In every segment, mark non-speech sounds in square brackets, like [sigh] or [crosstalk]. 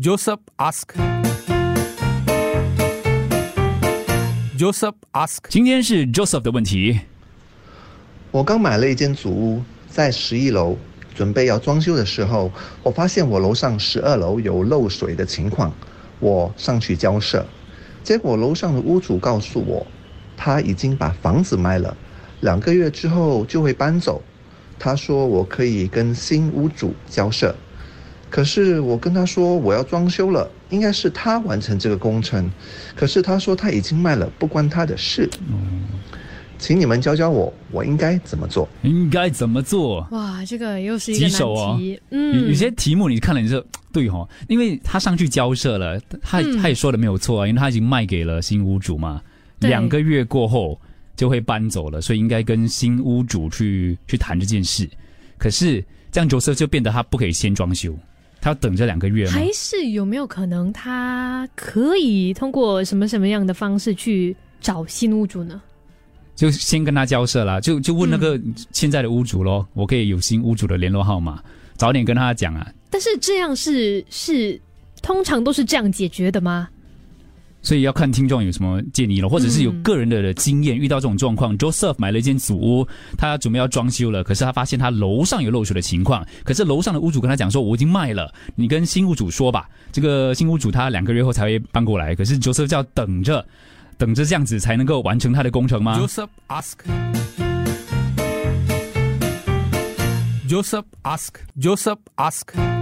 Joseph ask. Joseph ask. 今天是 Joseph 的问题。我刚买了一间祖屋，在十一楼，准备要装修的时候，我发现我楼上十二楼有漏水的情况，我上去交涉，结果楼上的屋主告诉我，他已经把房子卖了，两个月之后就会搬走。他说我可以跟新屋主交涉，可是我跟他说我要装修了，应该是他完成这个工程，可是他说他已经卖了，不关他的事。请你们教教我，我应该怎么做？应该怎么做？哇，这个又是一个棘手哦难题。有嗯，有些题目你看了你就对哈，因为他上去交涉了，他、嗯他也说的没有错啊，因为他已经卖给了新屋主嘛，两个月过后就会搬走了，所以应该跟新屋主去去谈这件事。可是这样 Joseph 就变得他不可以先装修，他要等这两个月吗？还是有没有可能他可以通过什么什么样的方式去找新屋主呢？就先跟他交涉啦，就就问那个嗯现在的屋主咯，我可以有新屋主的联络号码，早点跟他讲啊。但是这样是是通常都是这样解决的吗？所以要看听众有什么建议了，或者是有个人的经验，遇到这种状况。Joseph 买了一间祖屋，他准备要装修了，可是他发现他楼上有漏水的情况，可是楼上的屋主跟他讲说我已经卖了，你跟新屋主说吧。这个新屋主他两个月后才会搬过来，可是 Joseph 就要等着，等着这样子才能够完成他的工程吗？Joseph ask. Joseph ask. Joseph ask.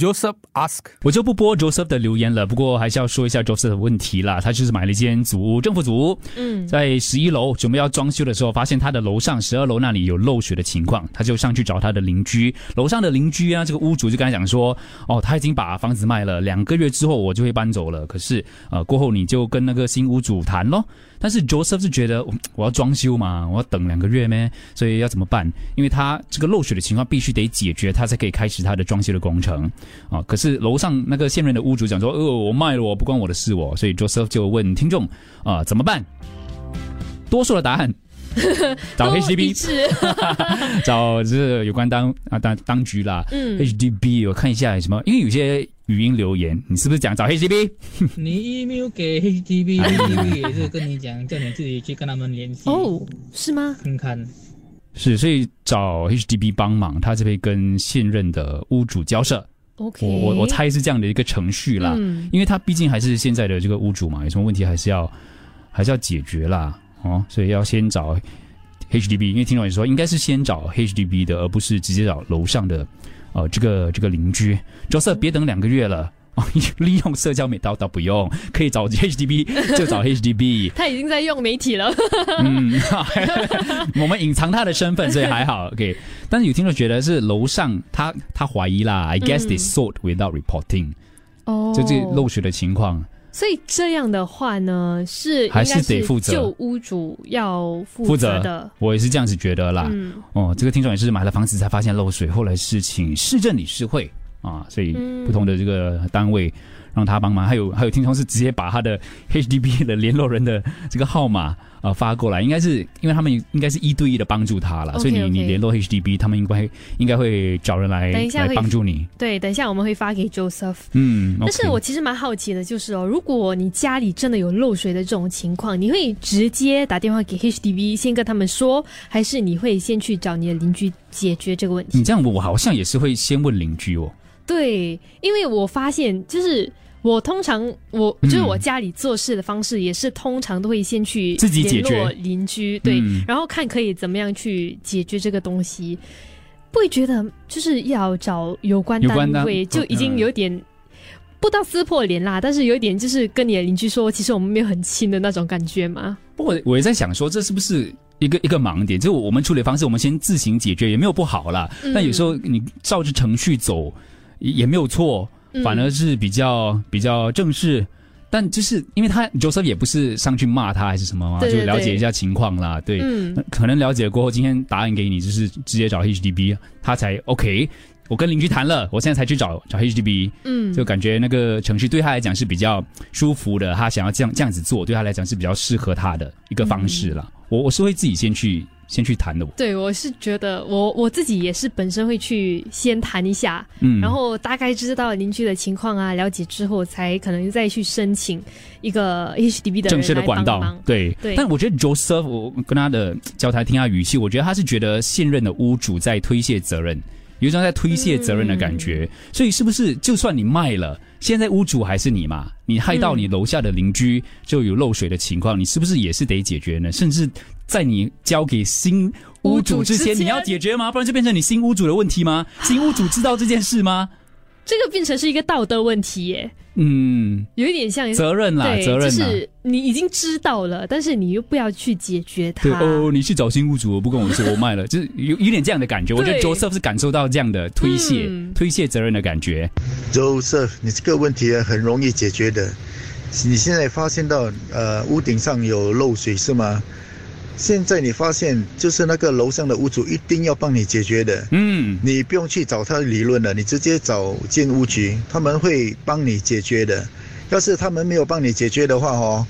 Joseph ask. 我就不播 Joseph 的留言了，不过还是要说一下 Joseph 的问题啦。他就是买了一间祖屋，政府祖屋，嗯，在十一楼准备要装修的时候，发现他的楼上十二楼那里有漏水的情况，他就上去找他的邻居。楼上的邻居啊，这个屋主就跟他讲说：“哦，他已经把房子卖了，两个月之后我就会搬走了。可是呃，过后你就跟那个新屋主谈咯。”但是 Joseph 是觉得我要装修嘛，我要等两个月咩，所以要怎么办？因为他这个漏水的情况必须得解决，他才可以开始他的装修的工程啊。可是楼上那个现任的屋主讲说：“呃，我卖了，我不关我的事哦。”所以 Joseph 就问听众啊、怎么办？多数的答案 [laughs] 找 HDB，[laughs] 找这个有关当啊当当局啦。嗯 HDB 我看一下有什么，因为有些语音留言，你是不是讲找 HDB？[laughs] 你 email 给 HDB，HDB 也是跟你讲，叫你自己去跟他们联系哦，是吗？看看。是，所以找 HDB 帮忙，他这边跟现任的屋主交涉。OK，我我我猜是这样的一个程序啦，嗯因为他毕竟还是现在的这个屋主嘛，有什么问题还是要还是要解决啦，哦，所以要先找 HDB，因为听众也说应该是先找 HDB 的，而不是直接找楼上的呃这个这个邻居。Joseph 别等两个月了。哦，[laughs] 利用社交媒体倒倒不用，可以找 HDB [laughs] 就找 HDB，他已经在用媒体了。嗯，[laughs] 我们隐藏他的身份，所以还好。OK，但是有听众觉得是楼上他他怀疑啦，I guess they sold without reporting，、哦，就这漏水的情况。所以这样的话呢，是还是得负责旧屋主要负负责责的。我也是这样子觉得啦。嗯哦，这个听众也是买了房子才发现漏水，后来是请市政理事会啊，所以嗯不同的这个单位让他帮忙。还有还有听众是直接把他的 HDB 的联络人的这个号码呃发过来，应该是因为他们应该是一对一的帮助他了，所以你你联络 HDB，他们应该应该会找人来来帮助你。对，等一下我们会发给 Joseph。嗯，但是我其实蛮好奇的，就是哦，如果你家里真的有漏水的这种情况，你会直接打电话给 HDB 先跟他们说，还是你会先去找你的邻居解决这个问题？你这样，我好像也是会先问邻居哦。对，因为我发现就是。我通常我嗯就是我家里做事的方式，也是通常都会先去自己解决邻居，对，嗯然后看可以怎么样去解决这个东西。不会觉得就是要找有关单单位，就已经有点不到撕破脸啦，但是有一点就是跟你的邻居说，其实我们没有很亲的那种感觉嘛。不过我也在想说，这是不是一个一个盲点？就是我们处理方式，我们先自行解决也没有不好啦。嗯但有时候你照着程序走也也没有错，嗯反而是比较比较正式。但就是因为他 Joseph 也不是上去骂他还是什么嘛，对对就了解一下情况啦。对，嗯可能了解过后，今天答案给你，就是直接找 HDB，他才 OK。我跟邻居谈了，我现在才去找找 HDB，嗯，就感觉那个程序对他来讲是比较舒服的，他想要这样这样子做，对他来讲是比较适合他的一个方式啦。我我是会自己先去先去谈的。对，我是觉得我我自己也是本身会去先谈一下，嗯，然后大概知道邻居的情况啊，了解之后才可能再去申请一个 HDB 的正式的管道对对但我觉得 Joseph，我跟他的交谈听他语气，我觉得他是觉得现任的屋主在推卸责任，有一种在推卸责任的感觉。嗯所以是不是就算你卖了，现在屋主还是你嘛？你害到你楼下的邻居就有漏水的情况，你是不是也是得解决呢？甚至在你交给新屋主之前，之前你要解决吗？不然就变成你新屋主的问题吗？新屋主知道这件事吗？这个变成是一个道德问题耶，嗯，有一点像责任啦，责任啦。就是你已经知道了，但是你又不要去解决它。对哦，你去找新屋主，我不跟我说，我卖了，就是有有点这样的感觉。我觉得对 Joseph 是感受到这样的推卸、嗯推卸责任的感觉。Joseph，你这个问题很容易解决的。你现在发现到呃屋顶上有漏水是吗？现在你发现就是那个楼上的屋主一定要帮你解决的，嗯，你不用去找他理论了，你直接找建屋局，他们会帮你解决的。要是他们没有帮你解决的话哦，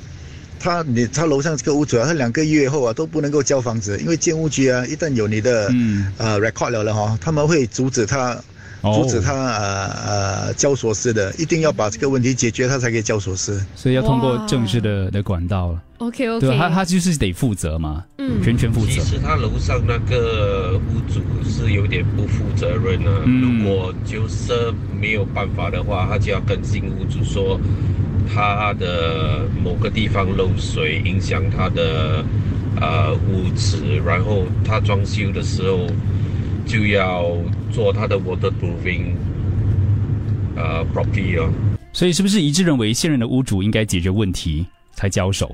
他你他楼上这个屋主啊，他两个月后啊都不能够交房子，因为建屋局啊一旦有你的、嗯。呃 record 了了哈，他们会阻止他哦阻止他呃呃交所司的，一定要把这个问题解决，他才可以交所司。所以要通过正式的的管道了。OK OK，对他他就是得负责嘛，嗯全权负责。其实他楼上那个屋主是有点不负责任啊。嗯如果就是没有办法的话，他就要跟新屋主说，他的某个地方漏水，影响他的呃屋子，然后他装修的时候就要做他的 waterproofing 呃 property 哦。所以是不是一致认为现任的屋主应该解决问题才交手，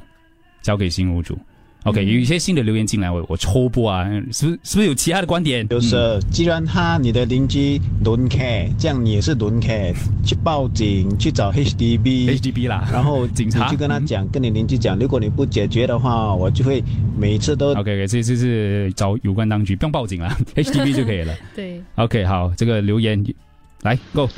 交给新屋主？OK，、有一些新的留言进来，我我抽播啊，是不是是不是有其他的观点？就是，既然他你的邻居轮 care，这样你也是轮 care，去报警去找 HDB。HDB 啦，然后 [laughs] 警察你就跟他讲，跟你邻居讲，如果你不解决的话，我就会每次都 OK OK，这这是找有关当局，不用报警了 [laughs] HDB 就可以了。[laughs] 对，OK，好，这个留言来 Go，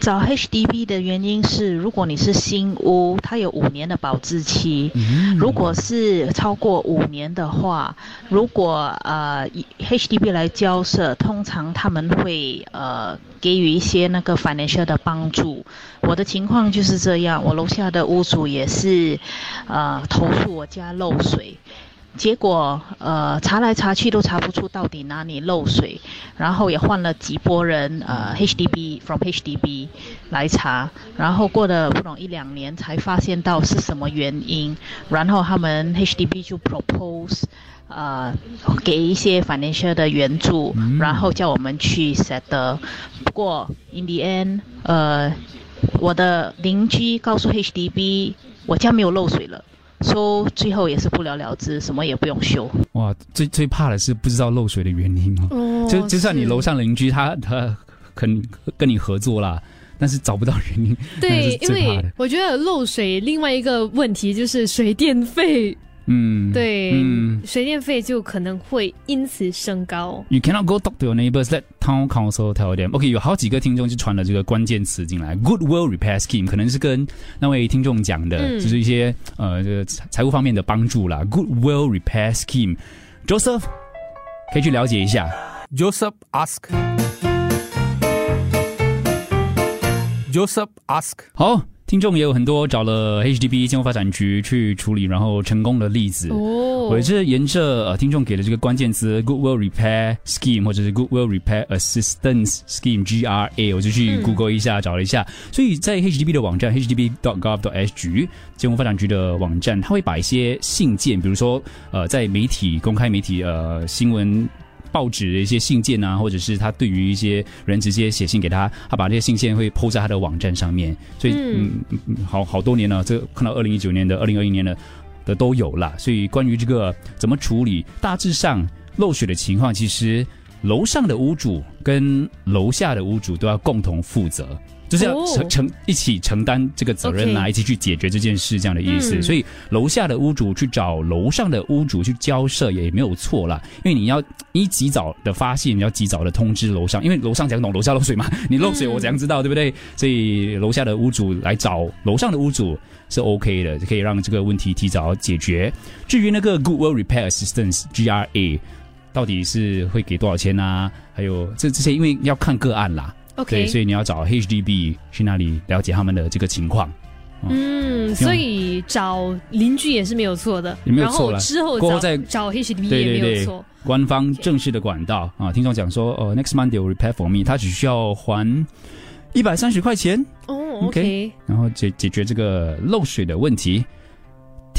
找 HDB 的原因是，如果你是新屋，它有五年的保质期。如果是超过五年的话，如果呃以 HDB 来交涉，通常他们会呃给予一些那个 financial 的帮助。我的情况就是这样，我楼下的屋主也是呃投诉我家漏水。结果，呃，查来查去都查不出到底哪里漏水，然后也换了几波人，呃，HDB from HDB 来查，然后过了不懂一两年才发现到是什么原因，然后他们 HDB 就 propose，呃，给一些 financial 的援助，然后叫我们去 settle。不过 in the end，呃，我的邻居告诉 HDB，我家没有漏水了。说、最后也是不了了之，什么也不用修。哇，最最怕的是不知道漏水的原因哦。哦就就算你楼上邻居他他肯跟你合作啦，但是找不到原因，那对，是因。为我觉得漏水另外一个问题就是水电费，嗯，对，嗯。水电费就可能会因此升高。You cannot go talk to your neighbors. Let town council tell them. OK，有好几个听众就传了这个关键词进来，Goodwill Repair Scheme，可能是跟那位听众讲的，嗯就是一些呃这个财财务方面的帮助啦。Goodwill Repair Scheme，Joseph 可以去了解一下。Joseph ask. Joseph ask. 好，听众也有很多找了 HDB 建筑发展局去处理，然后成功的例子。哦我也是沿着呃听众给的这个关键词 Goodwill Repair Scheme 或者是 Goodwill Repair Assistance Scheme GRA，我就去嗯 Google 一下、找了一下。所以在 HDB 的网站 HDB.gov.sg 建筑发展局的网站，它会把一些信件，比如说呃在媒体公开媒体呃新闻。报纸的一些信件啊，或者是他对于一些人直接写信给他，他把这些信件会 PO 在他的网站上面，所以嗯嗯嗯好好多年了，这个看到二零一九年的、二零二一年的的都有了。所以关于这个怎么处理，大致上漏水的情况，其实楼上的屋主跟楼下的屋主都要共同负责。就是要哦承承一起承担这个责任啊 OK 一起去解决这件事，这样的意思。嗯所以楼下的屋主去找楼上的屋主去交涉也没有错啦，因为你要你及早的发现，你要及早的通知楼上，因为楼上讲懂楼下漏水嘛，[laughs] 你漏水嗯我怎样知道，对不对？所以楼下的屋主来找楼上的屋主是 OK 的，可以让这个问题提早解决。至于那个 Goodwill Repair Assistance GRA。到底是会给多少钱啊？还有这这些，因为要看个案啦。OK，对，所以你要找 HDB 去那里了解他们的这个情况。嗯，所以找邻居也是没有错的，也没有错啦。然后之后找过后再找 HDB 对也没对对有错。，官方正式的管道。啊，听众讲说，哦，next Monday will repair for me，他只需要还一百三十块钱，哦 OK，OK，然后解解决这个漏水的问题。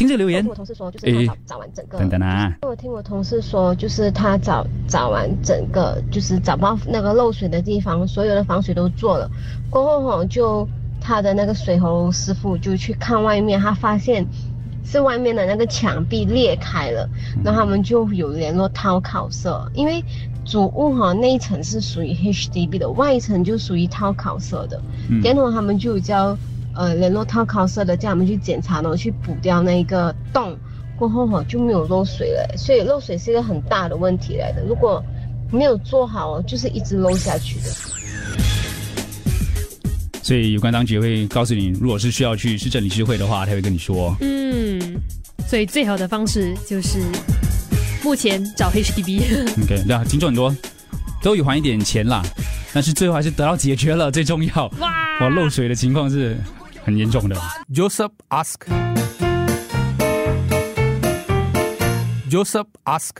听我同事说，就是他诶。找找完整个，等等啊，我听我同事说，就是他找找完整个，就是找不到那个漏水的地方，所有的防水都做了。过后吼，就他的那个水喉师傅就去看外面，他发现是外面的那个墙壁裂开了，然后他们就有联络掏烤社，因为主屋哈那一层是属于 HDB 的，外层就属于掏烤社的。嗯。然后他们就有叫呃联络套考社的，叫他们去检查，然后去补掉那个洞。过后哈就没有漏水了，所以漏水是一个很大的问题来的。如果没有做好，就是一直漏下去的。所以有关当局会告诉你，如果是需要去市政理事会的话，他会跟你说。嗯，所以最好的方式就是目前找 HDB。[laughs] OK，对啊，听众很多都有还一点钱啦，但是最后还是得到解决了，最重要。哇，漏水的情况是很严重的。Joseph ask. Joseph ask.